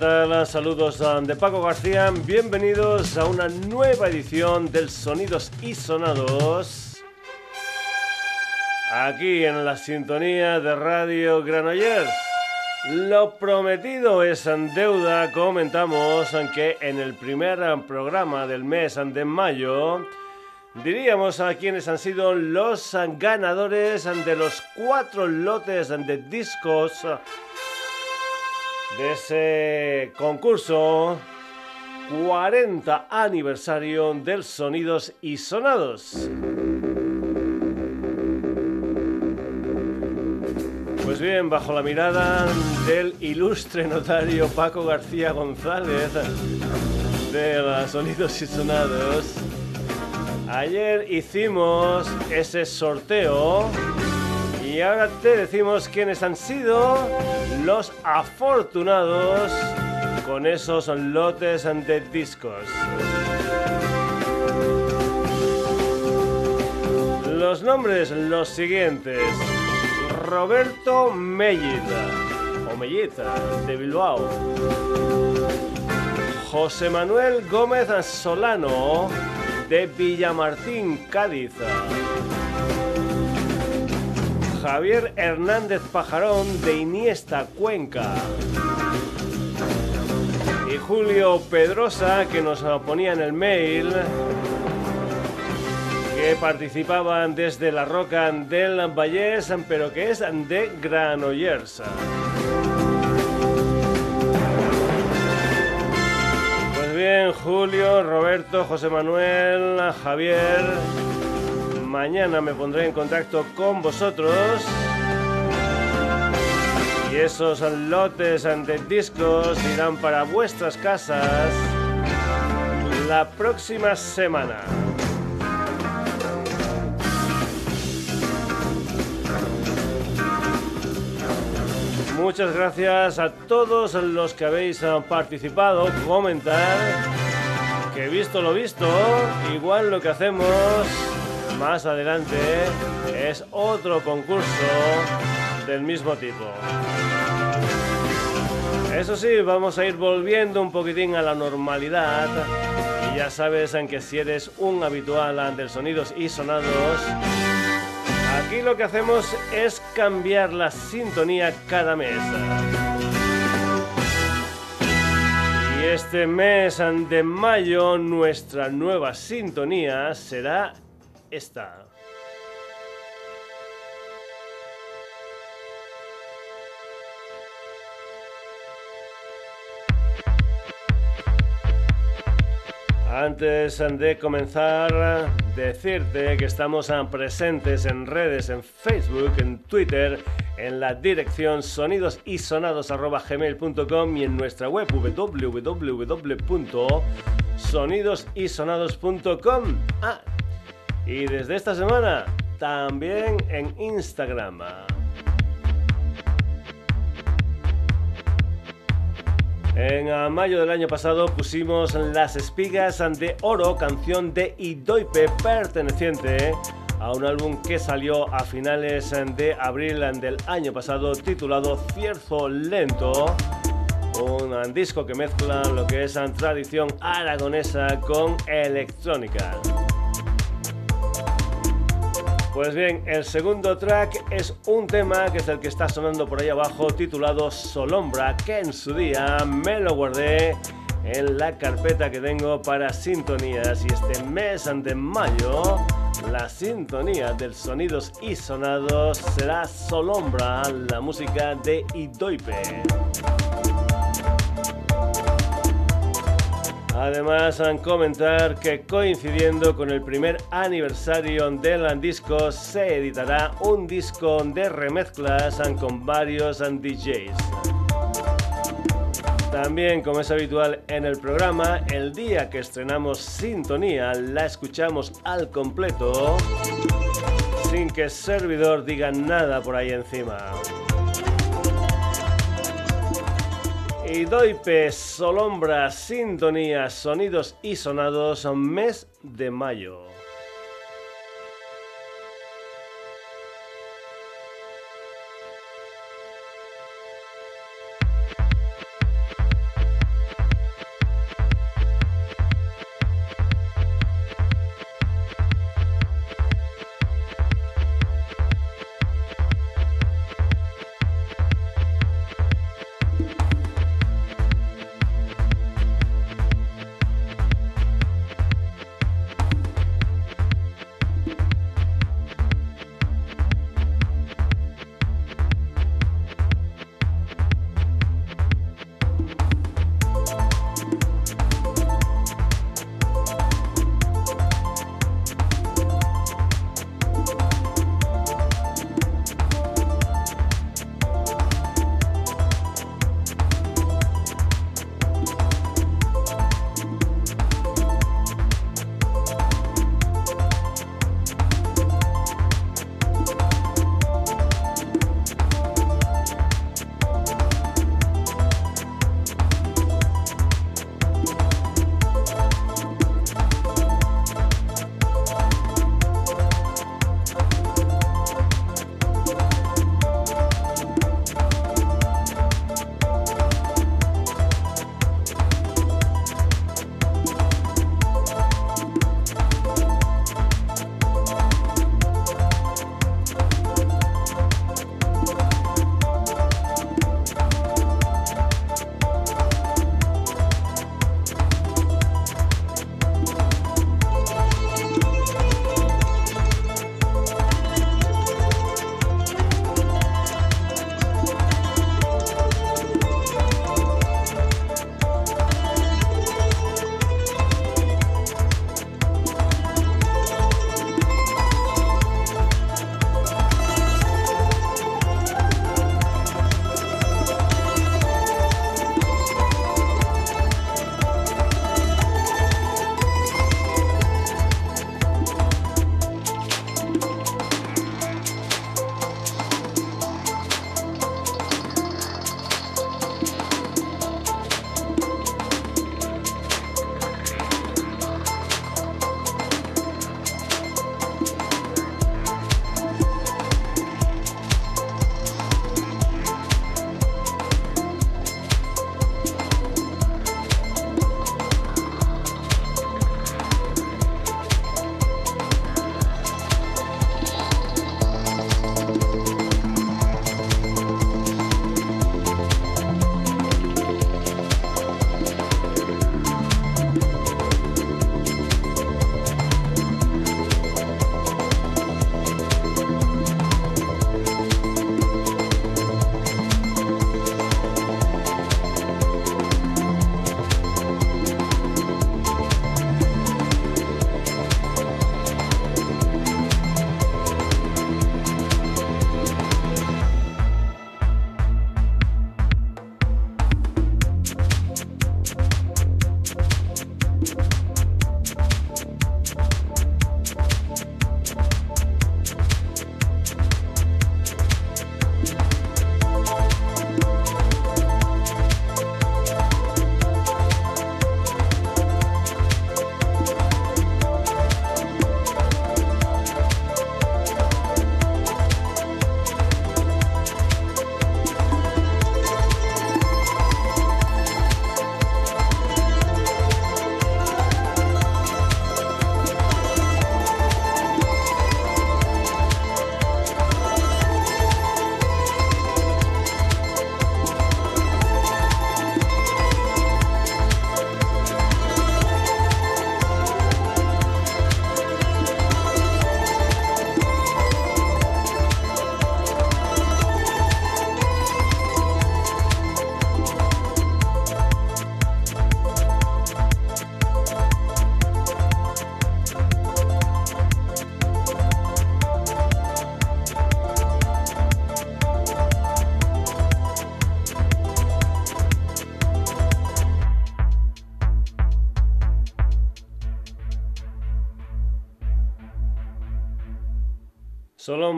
¿Qué tal? Saludos de Paco García. Bienvenidos a una nueva edición del Sonidos y Sonados. Aquí en la sintonía de Radio Granollers. Lo prometido es en deuda. Comentamos que en el primer programa del mes de mayo diríamos a quienes han sido los ganadores de los cuatro lotes de discos de ese concurso 40 aniversario del Sonidos y Sonados. Pues bien, bajo la mirada del ilustre notario Paco García González de Sonidos y Sonados, ayer hicimos ese sorteo y ahora te decimos quiénes han sido los afortunados con esos lotes de discos. Los nombres los siguientes. Roberto Mellita, o Mellita, de Bilbao. José Manuel Gómez Solano, de Villamartín, Cádiz. Javier Hernández Pajarón de Iniesta Cuenca. Y Julio Pedrosa que nos ponía en el mail que participaban desde la Roca del Vallés, pero que es de Granollers. Pues bien, Julio, Roberto, José Manuel, Javier, Mañana me pondré en contacto con vosotros. Y esos lotes de discos irán para vuestras casas la próxima semana. Muchas gracias a todos los que habéis participado, comentar, que visto lo visto, igual lo que hacemos más adelante es otro concurso del mismo tipo. Eso sí, vamos a ir volviendo un poquitín a la normalidad. Y ya sabes en que si eres un habitual del sonidos y sonados, aquí lo que hacemos es cambiar la sintonía cada mes. Y este mes de mayo nuestra nueva sintonía será esta. Antes de comenzar, decirte que estamos presentes en redes, en Facebook, en Twitter, en la dirección sonidosisonados.gmail.com y en nuestra web www.sonidosisonados.com. Ah, y desde esta semana también en Instagram. En mayo del año pasado pusimos Las Espigas de Oro, canción de Idoipe perteneciente a un álbum que salió a finales de abril del año pasado titulado Cierzo Lento, un disco que mezcla lo que es tradición aragonesa con electrónica. Pues bien, el segundo track es un tema que es el que está sonando por ahí abajo, titulado Solombra, que en su día me lo guardé en la carpeta que tengo para sintonías y este mes de mayo la sintonía del sonidos y sonados será Solombra, la música de Idoipe. Además, han comentar que coincidiendo con el primer aniversario del disco, se editará un disco de remezclas con varios DJs. También, como es habitual en el programa, el día que estrenamos Sintonía la escuchamos al completo sin que el servidor diga nada por ahí encima. Y Idoipe, Solombra, Sintonía, Sonidos y Sonados, mes de mayo.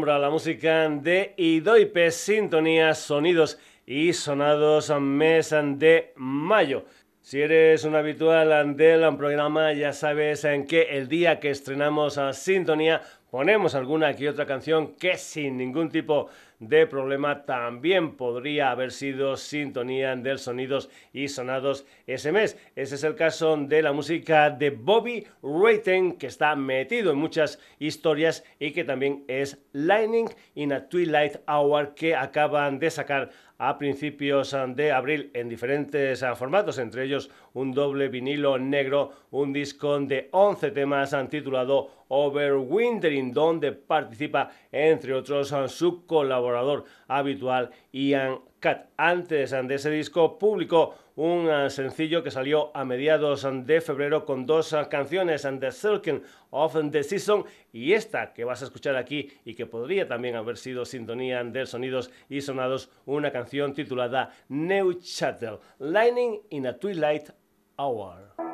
Solombra, la música de Idoipe, sintonía, sonidos y sonados mes de mayo. Si eres un habitual del programa, ya sabes en que el día que estrenamos a Sintonía ponemos alguna que otra canción que sin ningún tipo de problema también podría haber sido sintonía del sonidos y sonados ese mes. Ese es el caso de la música de Bobby Rayton, que está metido en muchas historias y que también es Lightning in a Twilight Hour que acaban de sacar a principios de abril en diferentes formatos, entre ellos un doble vinilo negro, un disco de 11 temas titulado Overwintering, donde participa entre otros su colaborador habitual Ian Cat. Antes de ese disco publicó un eh, sencillo que salió a mediados de febrero con dos eh, canciones, The Circle of the Season y esta que vas a escuchar aquí y que podría también haber sido sintonía de sonidos y sonados, una canción titulada New Chattel, Lightning in a Twilight Hour.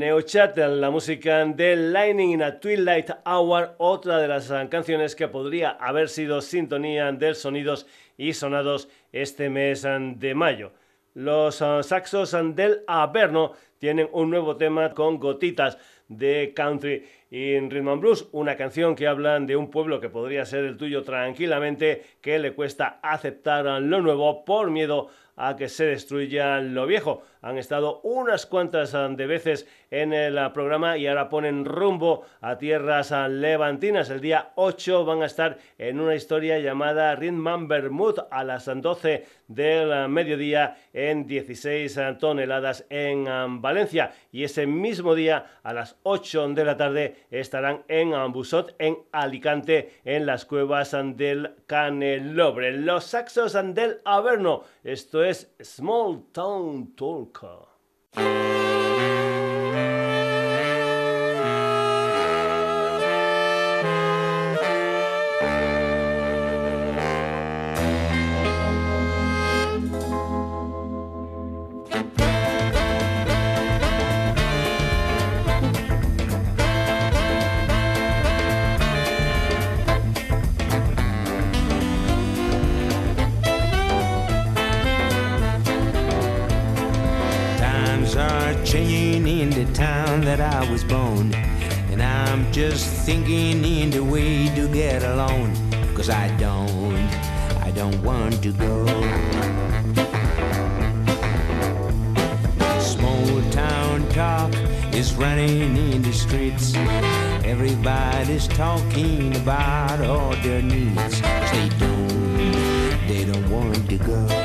Neochat, la música de Lightning in a Twilight Hour, otra de las canciones que podría haber sido sintonía del sonidos y sonados este mes de mayo. Los saxos del Averno tienen un nuevo tema con gotitas de country in Rhythm and Blues, una canción que habla de un pueblo que podría ser el tuyo tranquilamente, que le cuesta aceptar lo nuevo por miedo a que se destruya lo viejo. Han estado unas cuantas ah, de veces en el ah, programa y ahora ponen rumbo a tierras ah, levantinas. El día 8 van a estar en una historia llamada Rhythm Bermud a las 12 del mediodía en 16 toneladas en Valencia. Y ese mismo día a las 8 de la tarde estarán en Busot, en Alicante, en las cuevas del Canelobre. Los saxos del Averno. Esto es Small Town Talker. Car. Everybody's talking about all their needs. They don't, they don't want to go.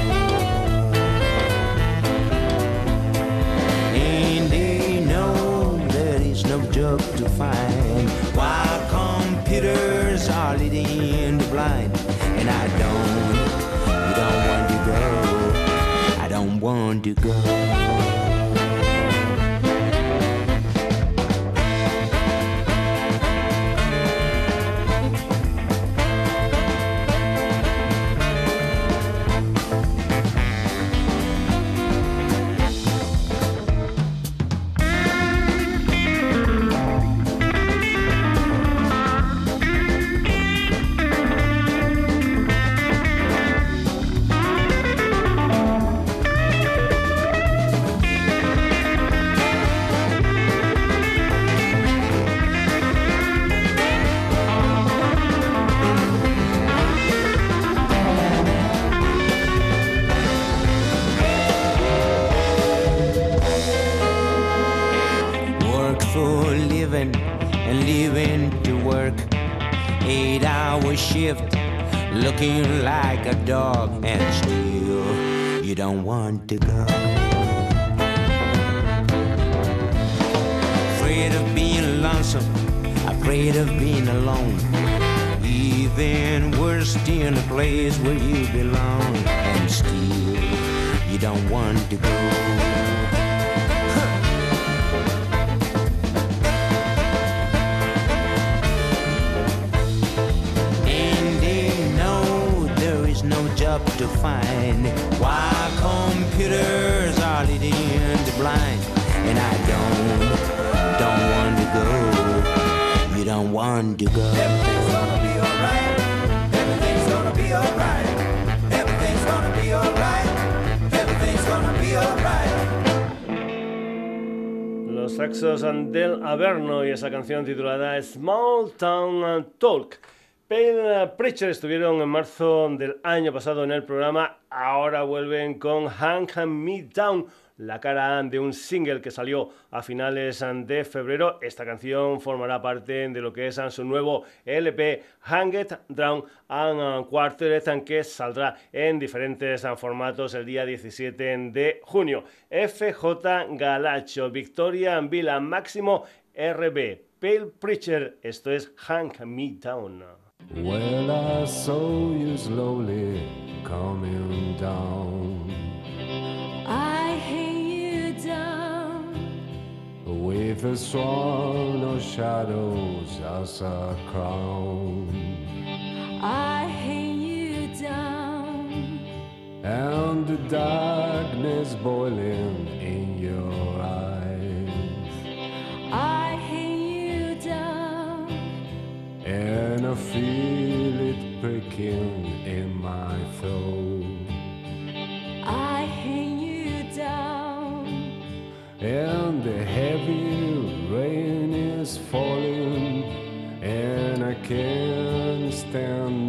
looking like a dog, and still you don't want to go. Afraid of being lonesome, afraid of being alone. Even worse in a place where you belong, and still you don't want to go. Del Averno y esa canción titulada Small Town Talk. Pale Preacher estuvieron en marzo del año pasado en el programa, ahora vuelven con Hang Me Down, la cara de un single que salió a finales de febrero. Esta canción formará parte de lo que es su nuevo LP Hang It Down and Quartet que saldrá en diferentes formatos el día 17 de junio. FJ Galacho, Victoria Vila Máximo RB, Pale Preacher, esto es Hang Me Down. Well, I saw you slowly coming down. I hang you down. With a swan of shadows as a crown. I hang you down. And the darkness boiling in your eyes and I feel it breaking in my throat. I hang you down, and the heavy rain is falling, and I can't stand.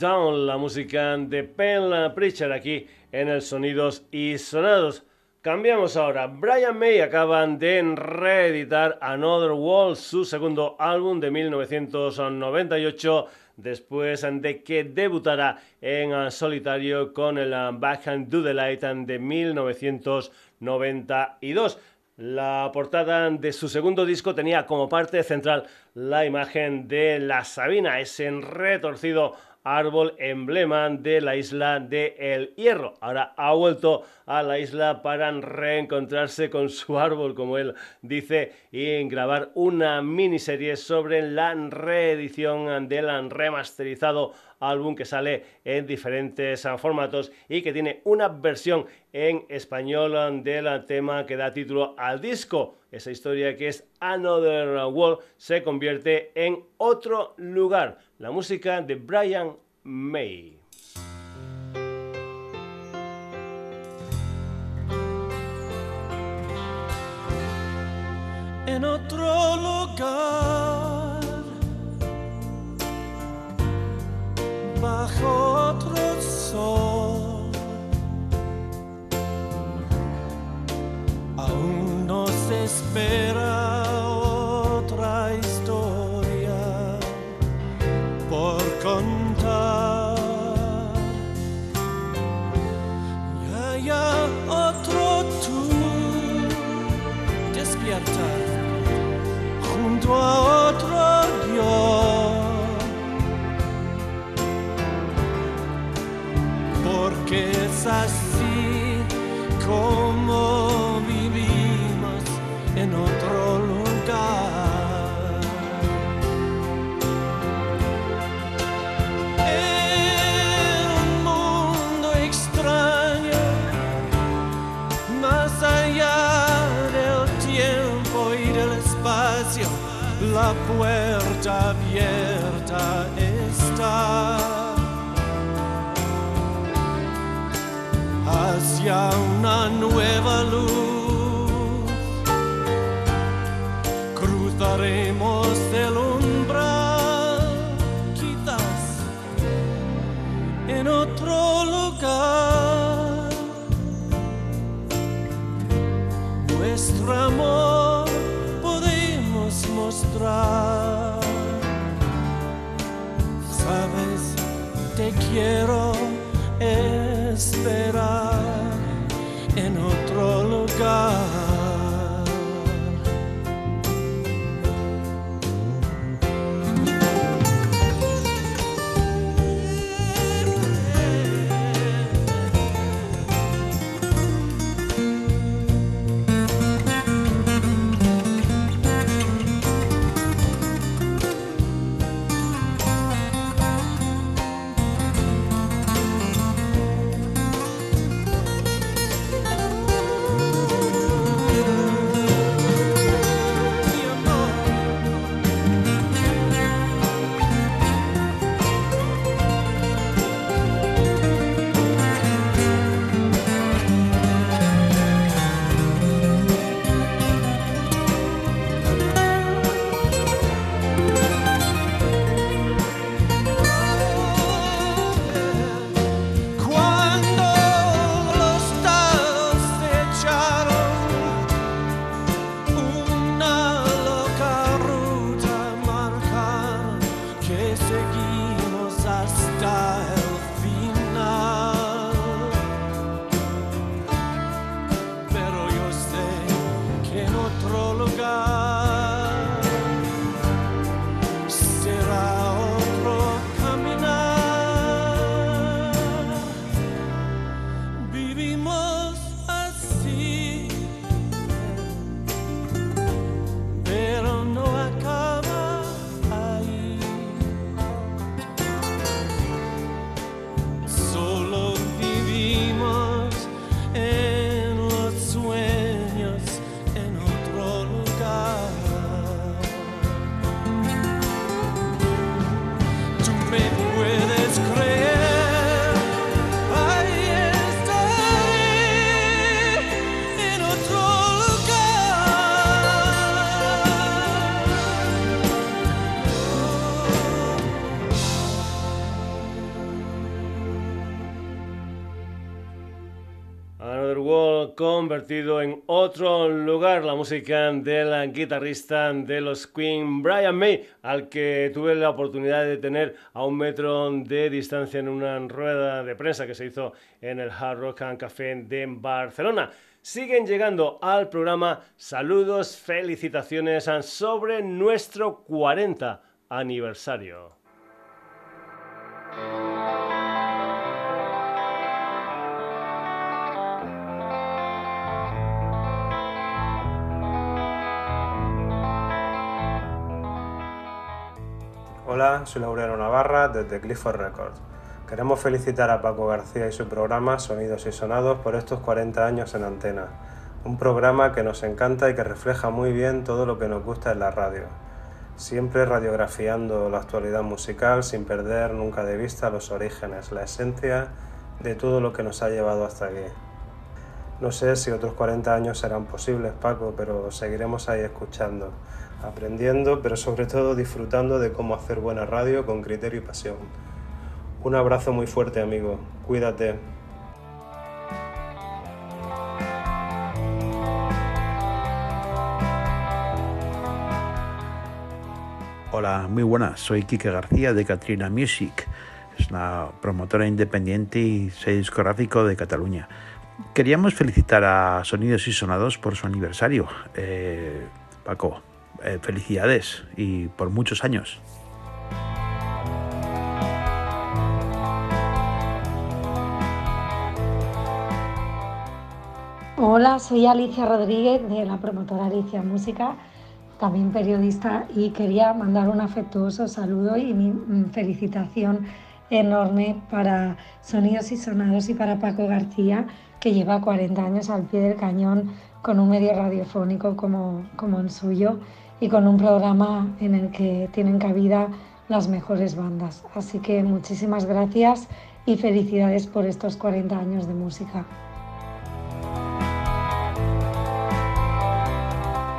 La música de Penn Preacher aquí en el Sonidos y Sonados. Cambiamos ahora. Brian May acaban de reeditar Another Wall, su segundo álbum de 1998 después de que debutara en solitario con el ah, Backhand Do the Light de 1992. La portada de su segundo disco tenía como parte central la imagen de la Sabina, ese retorcido árbol emblema de la isla de El Hierro. Ahora ha vuelto a la isla para reencontrarse con su árbol, como él dice, y grabar una miniserie sobre la reedición del remasterizado álbum que sale en diferentes formatos y que tiene una versión en español del tema que da título al disco. Esa historia que es Another World se convierte en otro lugar. La música de Brian May. En otro lugar, bajo otro sol, aún nos espera convertido en otro lugar, la música del guitarrista de los Queen, Brian May, al que tuve la oportunidad de tener a un metro de distancia en una rueda de prensa que se hizo en el Hard Rock and Café de Barcelona. Siguen llegando al programa saludos, felicitaciones sobre nuestro 40 aniversario. Hola, soy Laureano Navarra desde Clifford Records. Queremos felicitar a Paco García y su programa Sonidos y Sonados por estos 40 años en antena. Un programa que nos encanta y que refleja muy bien todo lo que nos gusta en la radio. Siempre radiografiando la actualidad musical sin perder nunca de vista los orígenes, la esencia de todo lo que nos ha llevado hasta aquí. No sé si otros 40 años serán posibles, Paco, pero seguiremos ahí escuchando aprendiendo, pero sobre todo disfrutando de cómo hacer buena radio con criterio y pasión. Un abrazo muy fuerte, amigo. Cuídate. Hola, muy buenas. Soy Kike García de Katrina Music. Es una promotora independiente y sello discográfico de Cataluña. Queríamos felicitar a Sonidos y Sonados por su aniversario. Eh, Paco, eh, felicidades y por muchos años. Hola, soy Alicia Rodríguez de la promotora Alicia Música, también periodista, y quería mandar un afectuoso saludo y mi mm, felicitación enorme para Sonidos y Sonados y para Paco García, que lleva 40 años al pie del cañón con un medio radiofónico como, como el suyo y con un programa en el que tienen cabida las mejores bandas. Así que muchísimas gracias y felicidades por estos 40 años de música.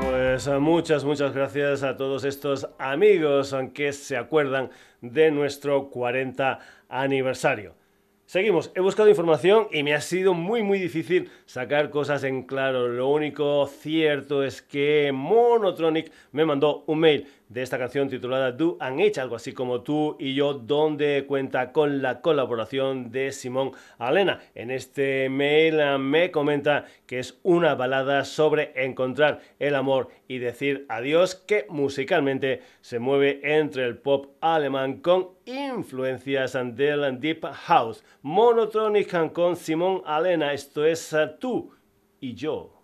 Pues eh, muchas, muchas gracias a todos estos amigos que se acuerdan de nuestro 40 aniversario. Seguimos, he buscado información y me ha sido muy muy difícil sacar cosas en claro. Lo único cierto es que Monotronic me mandó un mail de esta canción titulada Do and H, algo así como tú y yo, donde cuenta con la colaboración de Simón Alena. En este mail ah, me comenta que es una balada sobre encontrar el amor y decir adiós, que musicalmente se mueve entre el pop alemán con influencias del Deep House. Monotronic con Simón Alena, esto es ah, tú y yo.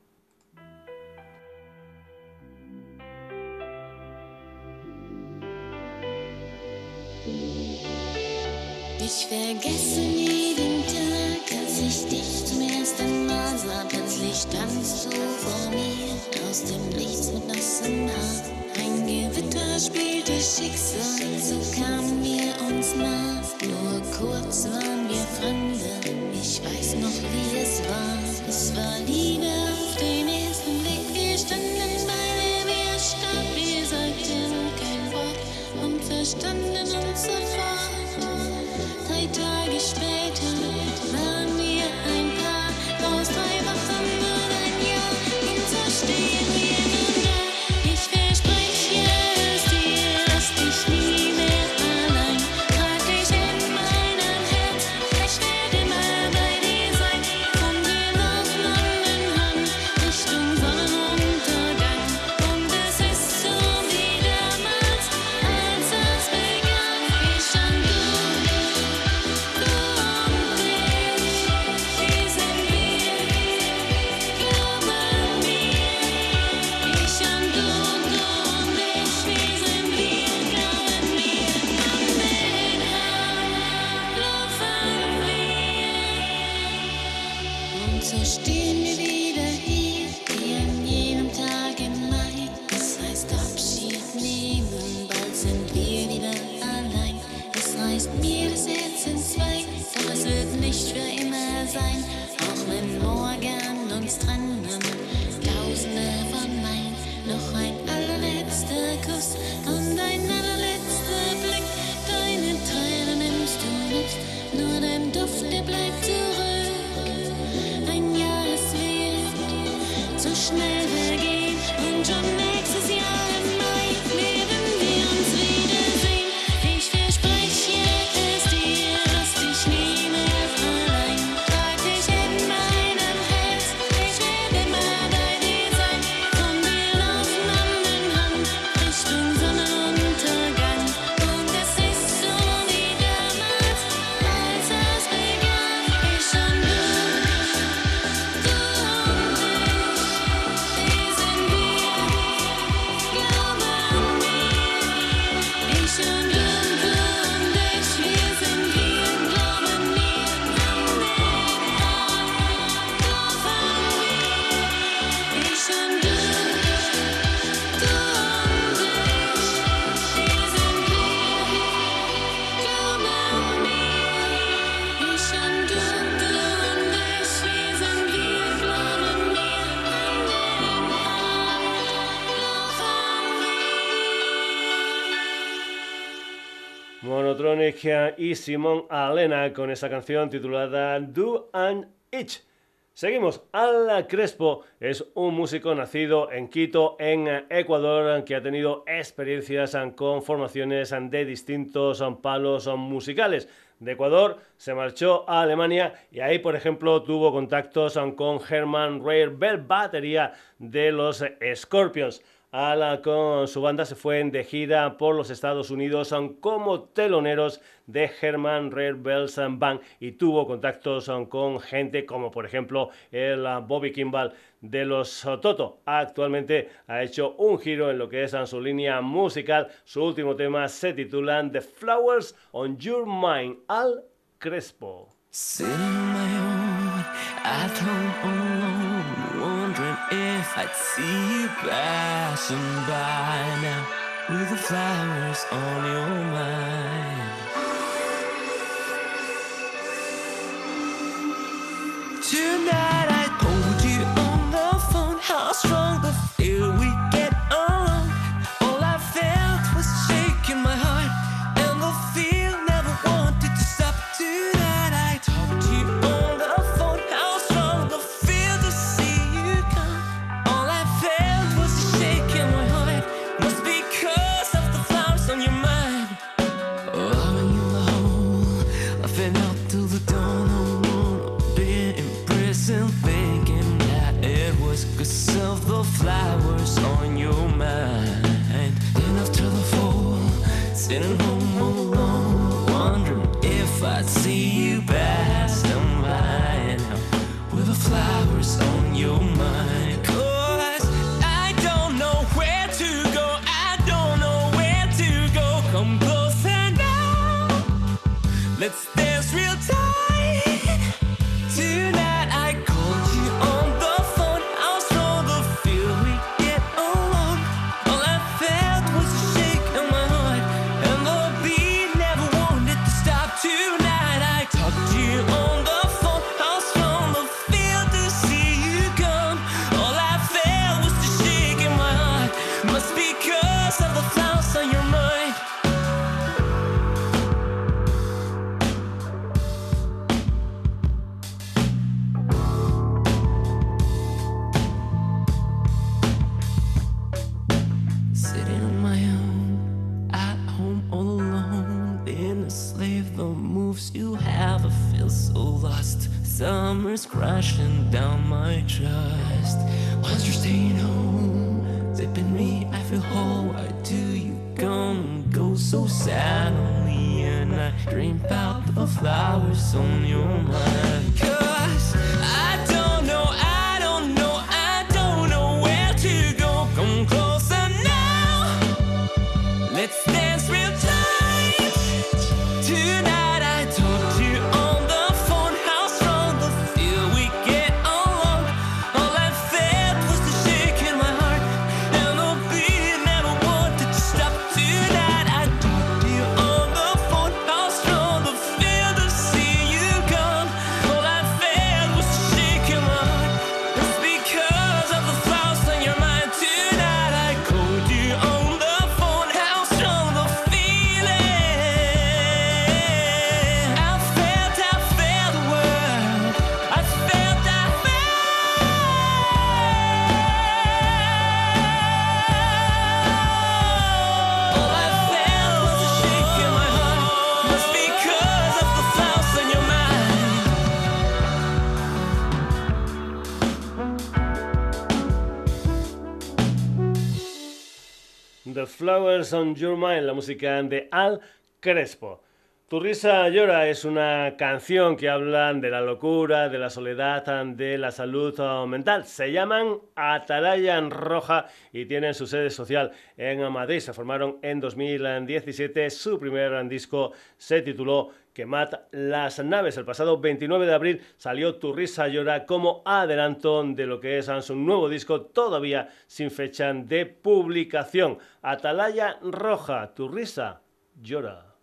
Ich vergesse jeden Tag, als ich dich zum ersten Mal sah. Plötzlich standst du vor mir, aus dem Nichts mit nassem Haar. Ein Gewitter spielte Schicksal, so kamen wir uns nah. Nur kurz waren wir Fremde, ich weiß noch, wie es war. Es war Liebe auf den ersten Blick, wir standen beide wie erstarrt. Wir sagten kein Wort und verstanden uns sofort. Tage später y Simón Alena con esa canción titulada Do and Itch. Seguimos. Ala Crespo es un músico nacido en Quito, en Ecuador, que ha tenido experiencias con formaciones de distintos palos musicales. De Ecuador se marchó a Alemania y ahí, por ejemplo, tuvo contactos con Herman Rare Bell, batería de los Scorpions. Ala con su banda se fue de gira por los Estados Unidos como teloneros de Herman Red Bells Band y tuvo contactos con gente como por ejemplo el Bobby Kimball de los Toto. Actualmente ha hecho un giro en lo que es su línea musical. Su último tema se titula The Flowers on Your Mind, Al Crespo. I'd see you passing by now with the flowers on your mind. Tonight I'd see you passing by now with the flowers on your mind. La música de Al Crespo. Tu risa llora es una canción que habla de la locura, de la soledad, de la salud mental. Se llaman Atalaya Roja y tienen su sede social en Madrid. Se formaron en 2017. Su primer disco se tituló Quemad las naves. El pasado 29 de abril salió Tu risa llora como adelanto de lo que es su nuevo disco, todavía sin fecha de publicación. Atalaya Roja, Tu risa llora.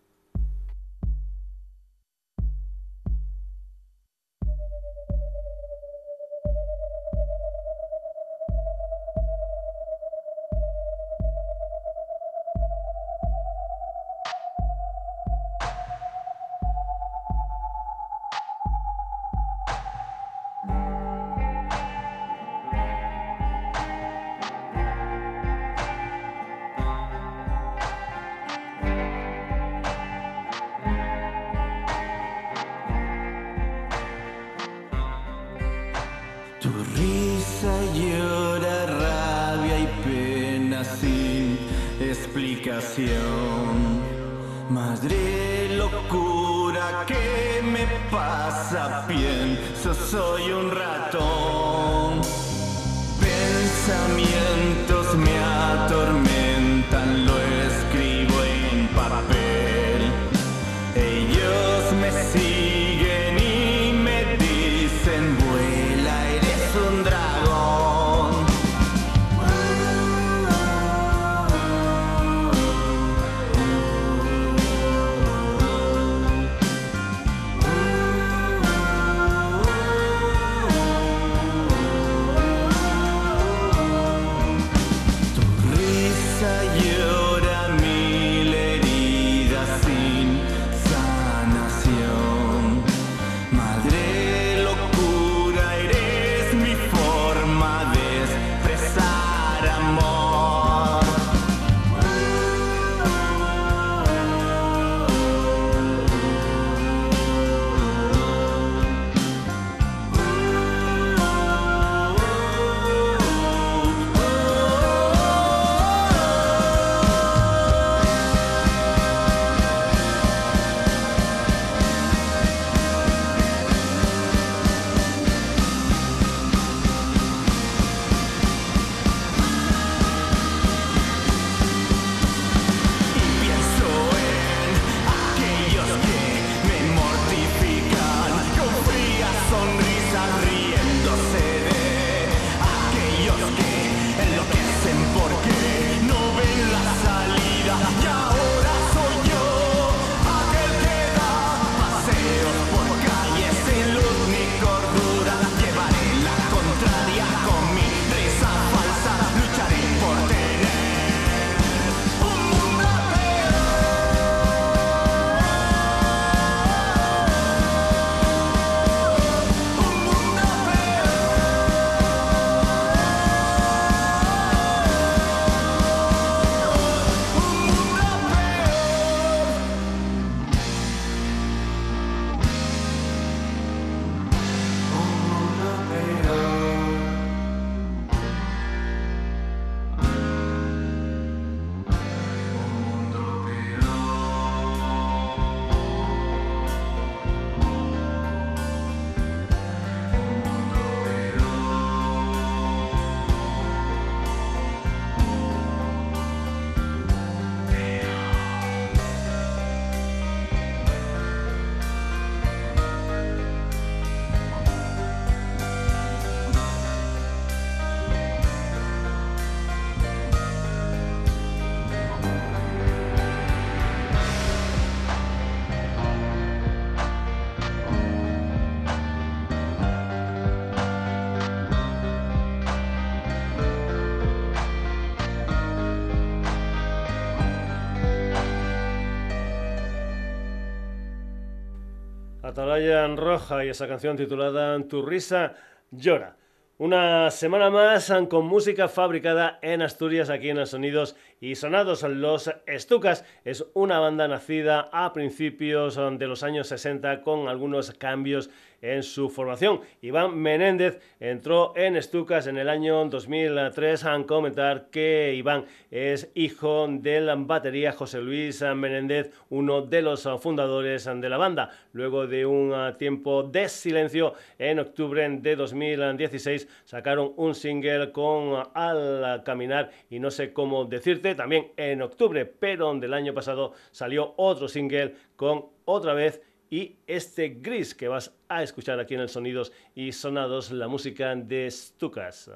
Atalaya en Roja y esa canción titulada Tu risa llora. Una semana más con música fabricada en Asturias, aquí en Sonidos y Sonados. Los Estucas es una banda nacida a principios de los años 60 con algunos cambios en su formación. Iván Menéndez entró en Estucas en el año 2003 a comentar que Iván es hijo del batería José Luis Menéndez, uno de los fundadores de la banda. Luego de un tiempo de silencio, en octubre de 2016 sacaron un single con Al Caminar y no sé cómo decirte, también en octubre, pero del año pasado salió otro single con otra vez y este gris que vas a escuchar aquí en el Sonidos y Sonados, la música de Stukas.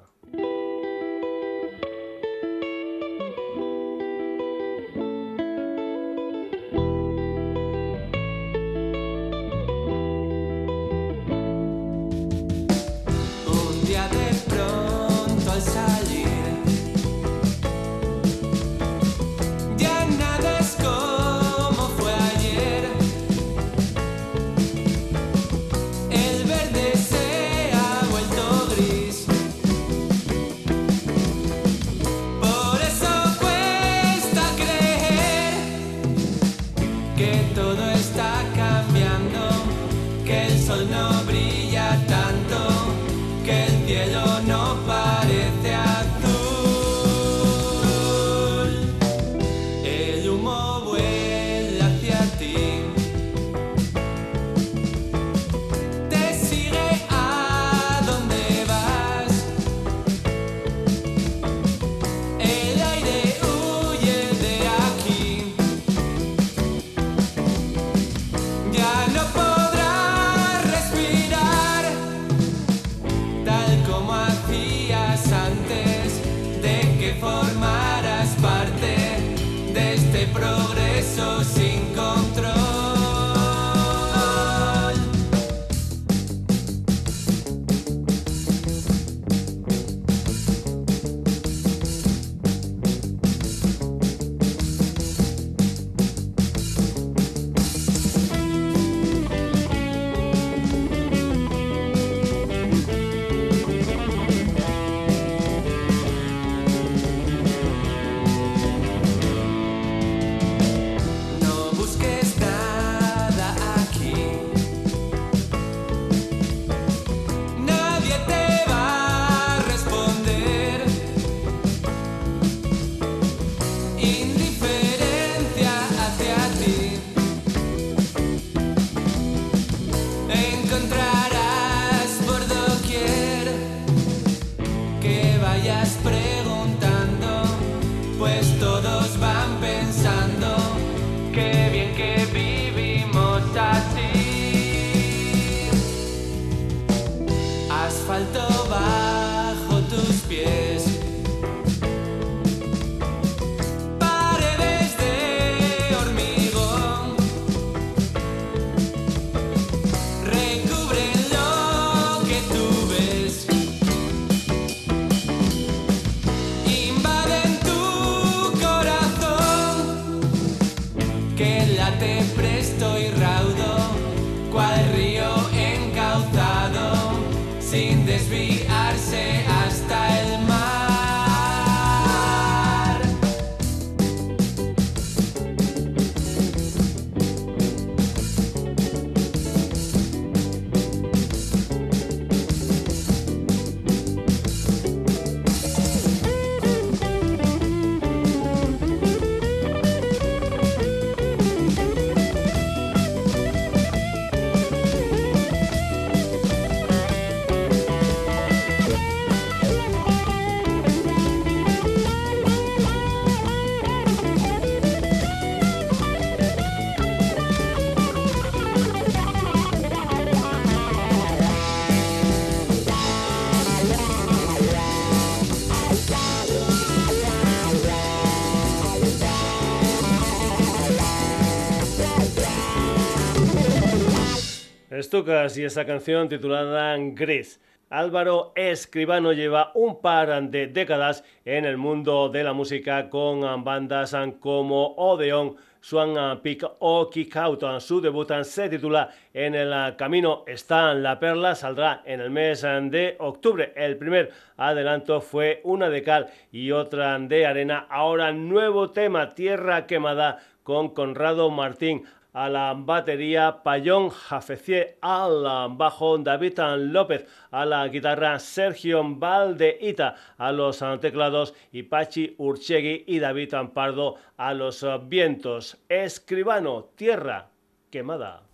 Y esa canción titulada Gris. Álvaro Escribano lleva un par de décadas en el mundo de la música con bandas como Odeon, Swan Peak o Kick Out. Su debut se titula En el camino está la perla, saldrá en el mes de octubre. El primer adelanto fue una de cal y otra de arena. Ahora nuevo tema, Tierra Quemada con Conrado Martín a la batería Payón Jafecié, al bajo David López, a la guitarra Sergio Valdeita, a los teclados Ipachi Urchegui y David Ampardo a los vientos. Escribano, tierra quemada.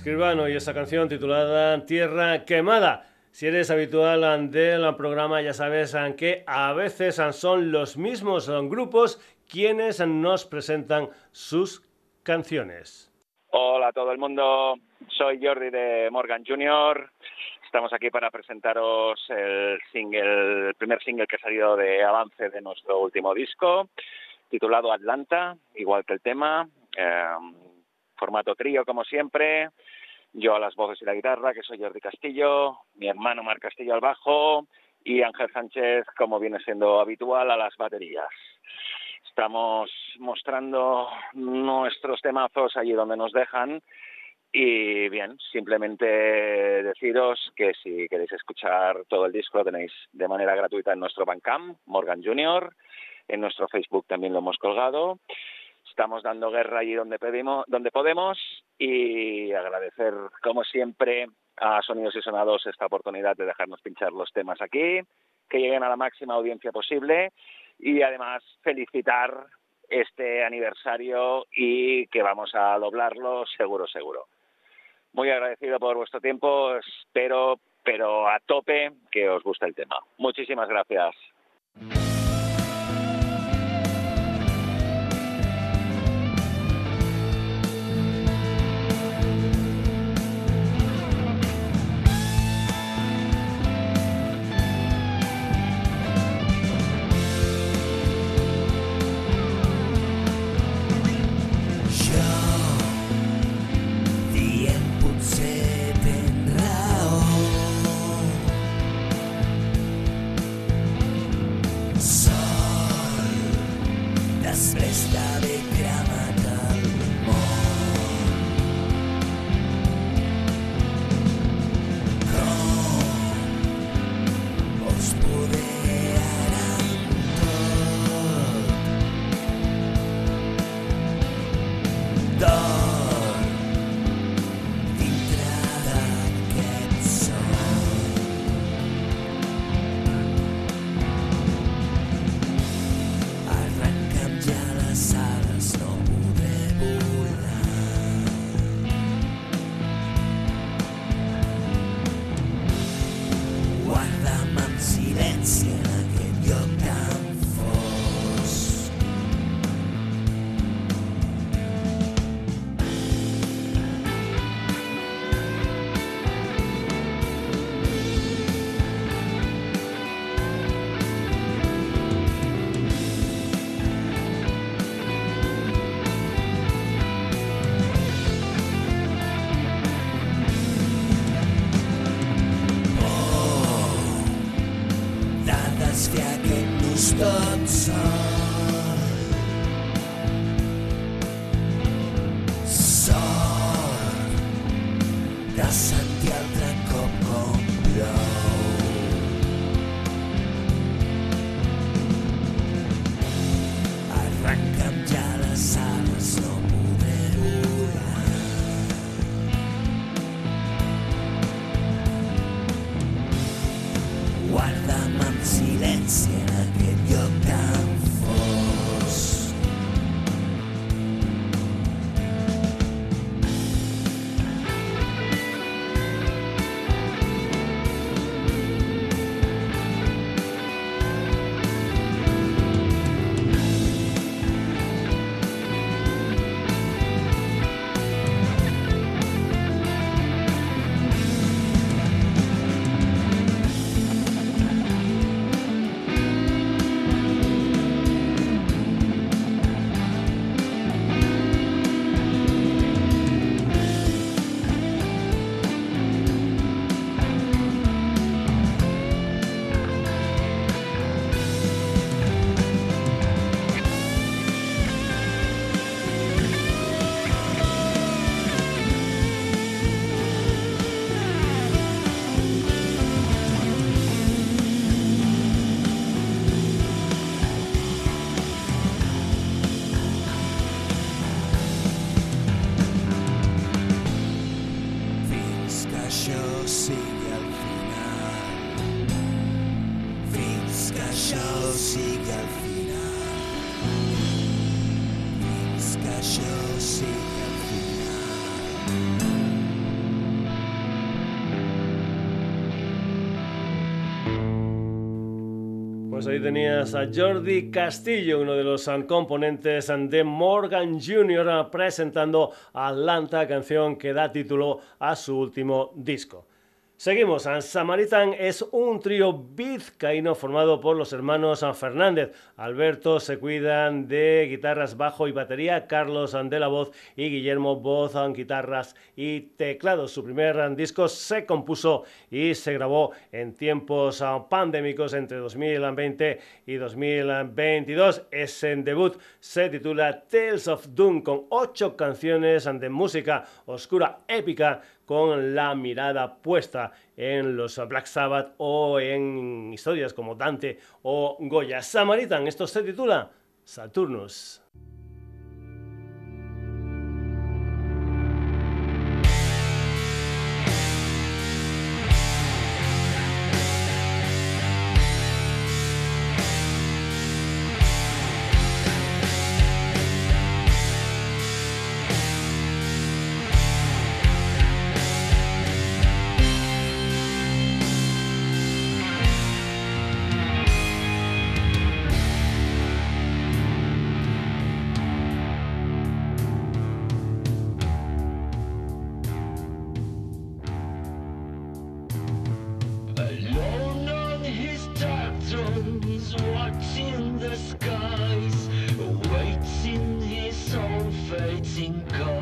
Escribano y esa canción titulada Tierra Quemada. Si eres habitual del programa ya sabes que a veces son los mismos grupos quienes nos presentan sus canciones. Hola a todo el mundo, soy Jordi de Morgan Jr. Estamos aquí para presentaros el single, el primer single que ha salido de avance de nuestro último disco, titulado Atlanta, igual que el tema, eh, formato trío como siempre, yo a las voces y la guitarra, que soy Jordi Castillo, mi hermano Mar Castillo al bajo y Ángel Sánchez, como viene siendo habitual, a las baterías. Estamos mostrando nuestros temazos allí donde nos dejan y bien, simplemente deciros que si queréis escuchar todo el disco lo tenéis de manera gratuita en nuestro Bandcamp, Morgan Junior, en nuestro Facebook también lo hemos colgado estamos dando guerra allí donde, pedimos, donde podemos y agradecer, como siempre, a Sonidos y Sonados esta oportunidad de dejarnos pinchar los temas aquí, que lleguen a la máxima audiencia posible y además felicitar este aniversario y que vamos a doblarlo seguro, seguro. Muy agradecido por vuestro tiempo, espero, pero a tope, que os guste el tema. Muchísimas gracias. Ahí tenías a Jordi Castillo, uno de los componentes de Morgan Jr., presentando Atlanta, canción que da título a su último disco. Seguimos, Samaritan es un trío vizcaíno formado por los hermanos Fernández. Alberto se cuidan de guitarras, bajo y batería, Carlos de la voz y Guillermo voz, guitarras y teclados. Su primer disco se compuso y se grabó en tiempos pandémicos entre 2020 y 2022. Ese debut se titula Tales of Doom con ocho canciones de música oscura épica con la mirada puesta en los Black Sabbath o en historias como Dante o Goya. Samaritan, esto se titula Saturnus. 金戈。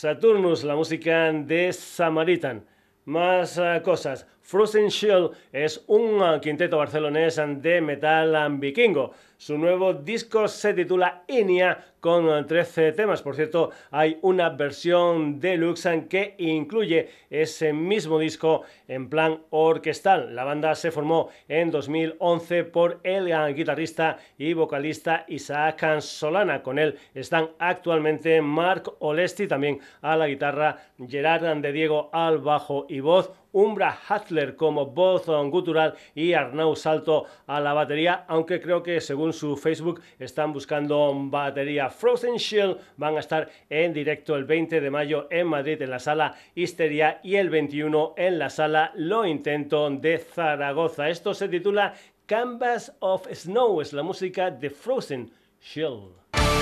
Saturnus, la música de Samaritan. Más uh, cosas. Frozen Shield es un quinteto barcelonés de metal vikingo. Su nuevo disco se titula Enya con 13 temas. Por cierto, hay una versión deluxe que incluye ese mismo disco en plan orquestal. La banda se formó en 2011 por el guitarrista y vocalista Isaac Solana. Con él están actualmente Mark Olesti, también a la guitarra, Gerard de Diego al bajo y voz, Umbra Hatler como voz gutural y Arnau Salto a la batería, aunque creo que según su Facebook están buscando batería Frozen Shield, van a estar en directo el 20 de mayo en Madrid en la sala Histeria y el 21 en la sala Lo Intento de Zaragoza. Esto se titula Canvas of Snow, es la música de Frozen Shield.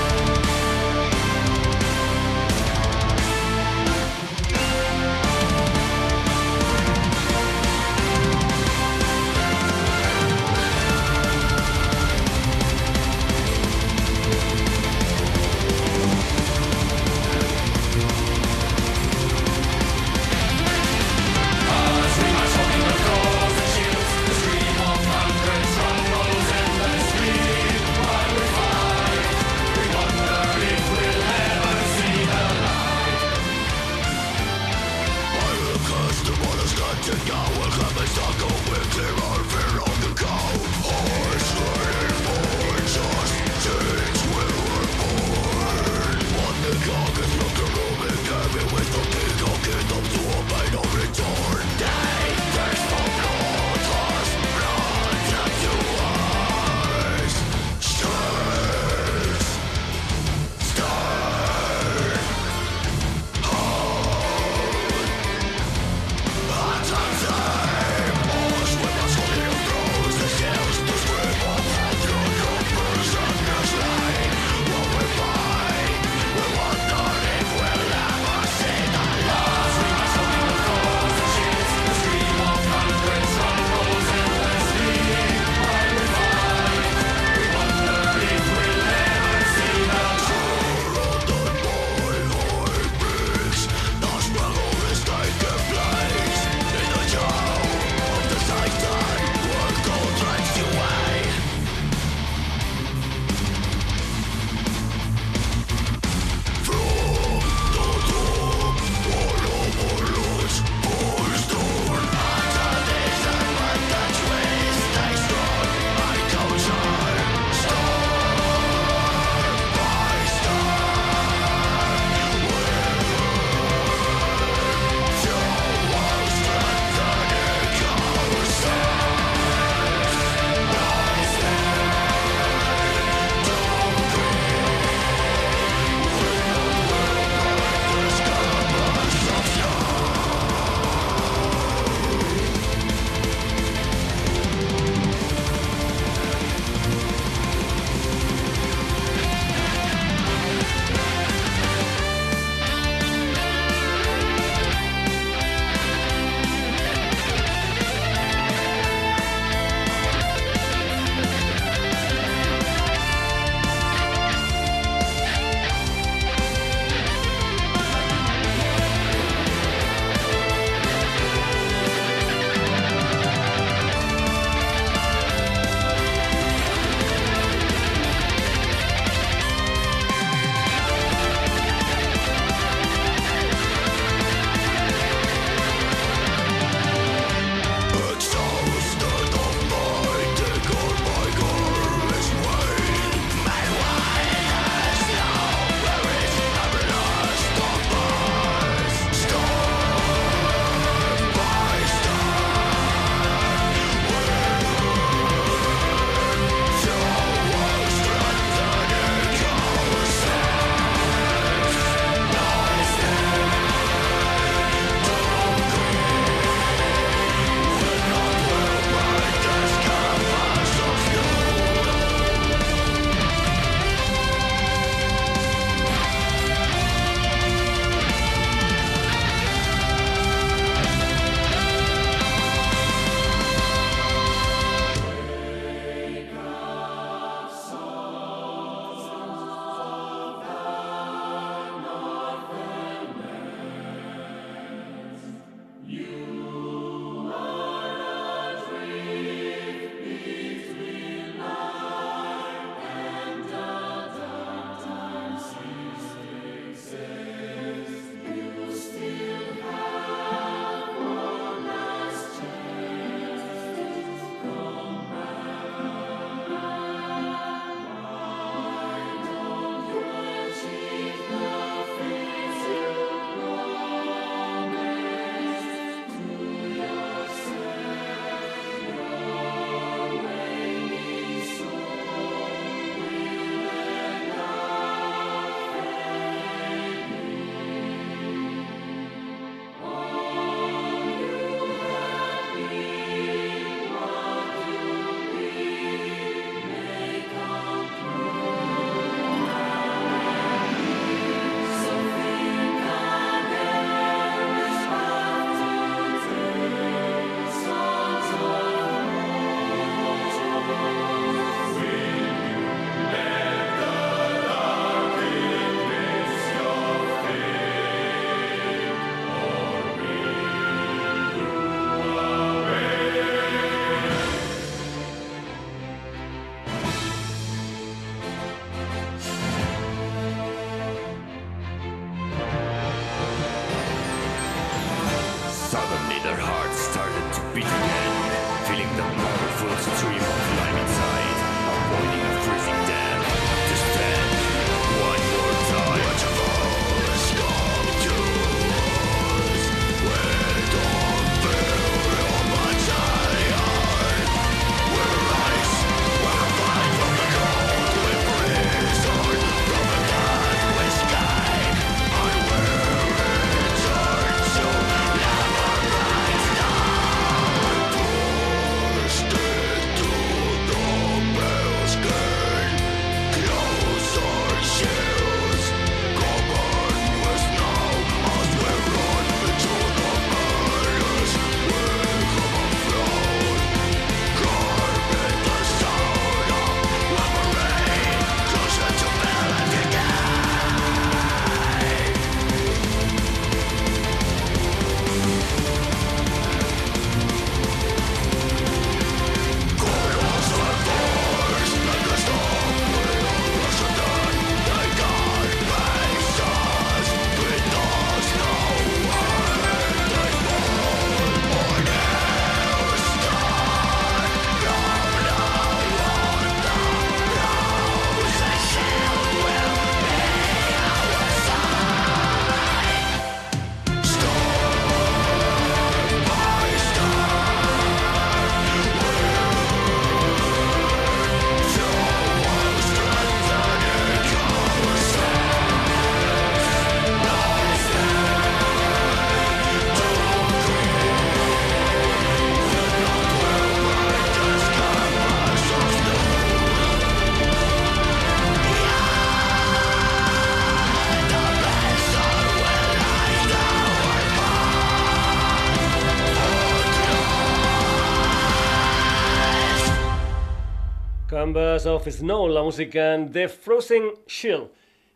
Canvas of Snow, la música de Frozen Shield.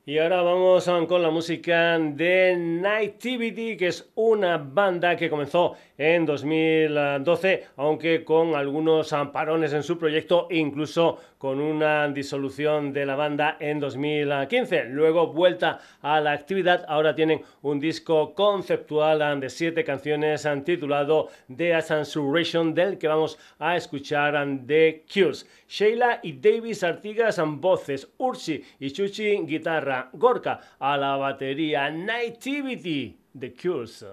Y ahora vamos con la música de Nightivity, que es una banda que comenzó en 2012, aunque con algunos amparones en su proyecto, incluso con una disolución de la banda en 2015. Luego vuelta a la actividad, ahora tienen un disco conceptual de siete canciones titulado The Ascensuration, del que vamos a escuchar The Cures. Sheila y Davis Artigas en voces, Ursi y Chuchi guitarra, Gorka a la batería, Nightivity, The Cures.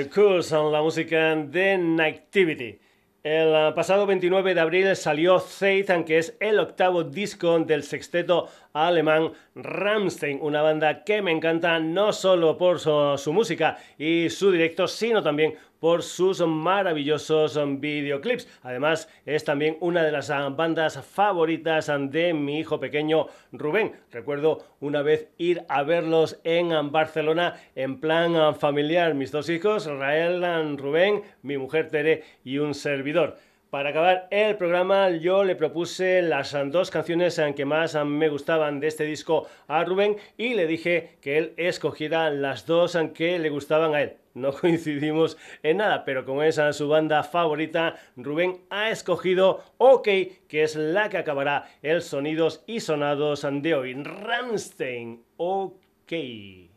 La música de. El pasado 29 de abril salió Satan, que es el octavo disco del sexteto alemán Rammstein, una banda que me encanta no solo por su, su música y su directo, sino también por sus maravillosos videoclips. Además, es también una de las bandas favoritas de mi hijo pequeño Rubén. Recuerdo una vez ir a verlos en Barcelona en plan familiar. Mis dos hijos, Rael, Rubén, mi mujer Tere y un servidor. Para acabar el programa, yo le propuse las dos canciones que más me gustaban de este disco a Rubén y le dije que él escogiera las dos que le gustaban a él. No coincidimos en nada, pero como es su banda favorita, Rubén ha escogido OK, que es la que acabará el Sonidos y Sonados de hoy. Ramstein, OK.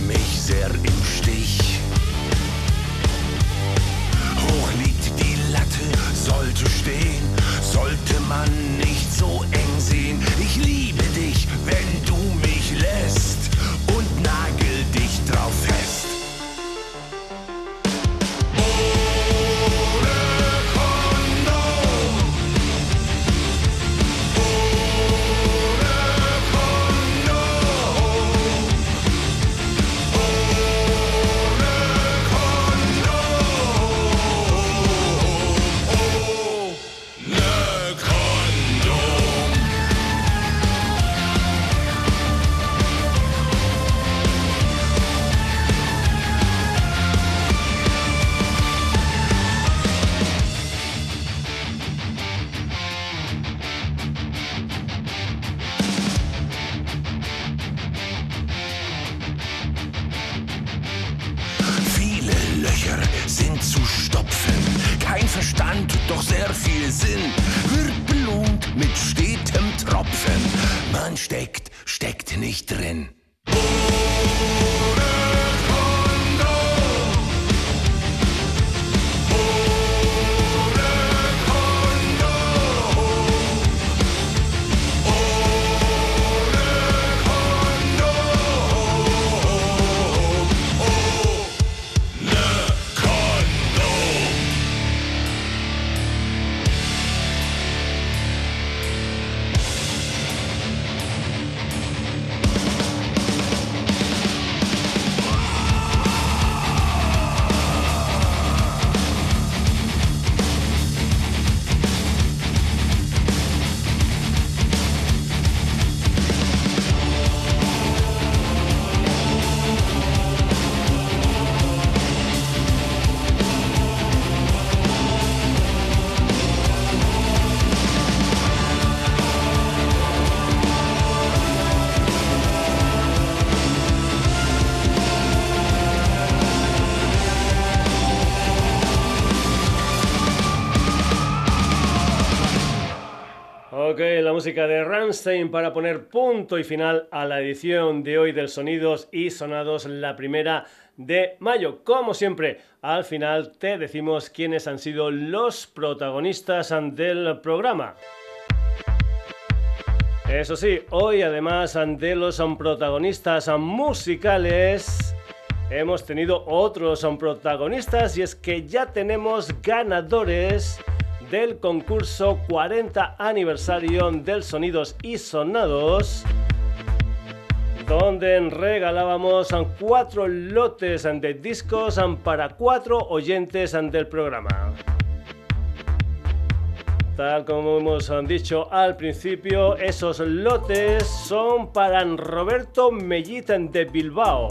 mich sehr in de Rammstein para poner punto y final a la edición de hoy del Sonidos y Sonados, la primera de mayo. Como siempre, al final te decimos quiénes han sido los protagonistas del programa. Eso sí, hoy además de los protagonistas musicales, hemos tenido otros protagonistas y es que ya tenemos ganadores del concurso 40 aniversario del Sonidos y Sonados, donde regalábamos cuatro lotes de discos para cuatro oyentes del programa. Tal como hemos dicho al principio, esos lotes son para Roberto Mellita de Bilbao,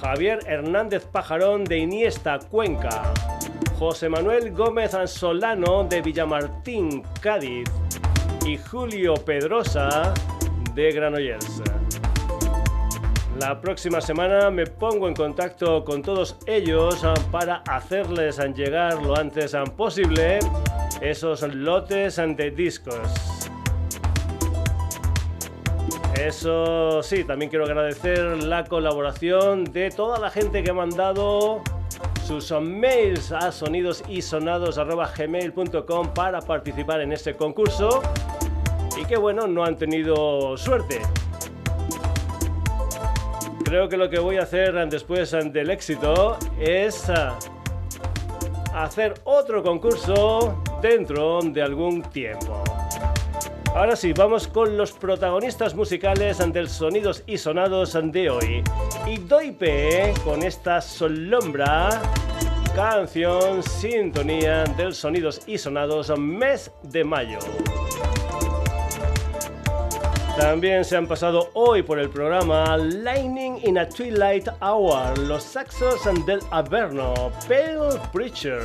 Javier Hernández Pajarón de Iniesta, Cuenca, José Manuel Gómez Solano de Villamartín, Cádiz y Julio Pedrosa de Granollers. La próxima semana me pongo en contacto con todos ellos para hacerles llegar lo antes posible esos lotes de discos. Eso sí, también quiero agradecer la colaboración de toda la gente que ha mandado sus mails a sonidosisonados.gmail.com para participar en este concurso y que bueno, no han tenido suerte. Creo que lo que voy a hacer después del éxito es ah, hacer otro concurso dentro de algún tiempo. Ahora sí, vamos con los protagonistas musicales del Sonidos y Sonados de hoy. Y doy pe con esta Solombra, canción sintonía del Sonidos y Sonados mes de mayo. También se han pasado hoy por el programa Lightning in a Twilight Hour, los saxos del Averno, Pale Preacher,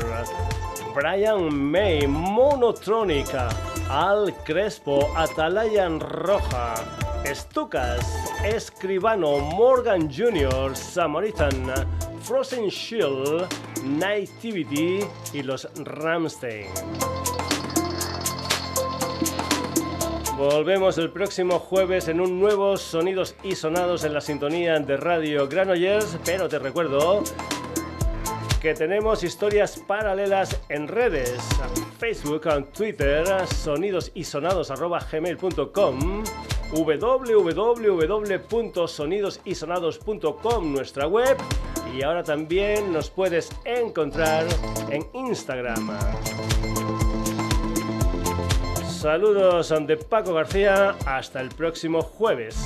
Brian May, Monotrónica, Al Crespo, Atalayan Roja, Stukas, Escribano, Morgan Jr., Samaritan, Frozen Shield, Nativity y los Ramstein. Volvemos el próximo jueves en un nuevo Sonidos y Sonados en la sintonía de Radio Granollers, pero te recuerdo que tenemos historias paralelas en redes, Facebook, Twitter, sonidosisonados.gmail.com www.sonidosisonados.com nuestra web y ahora también nos puedes encontrar en Instagram. Saludos de Paco García, hasta el próximo jueves.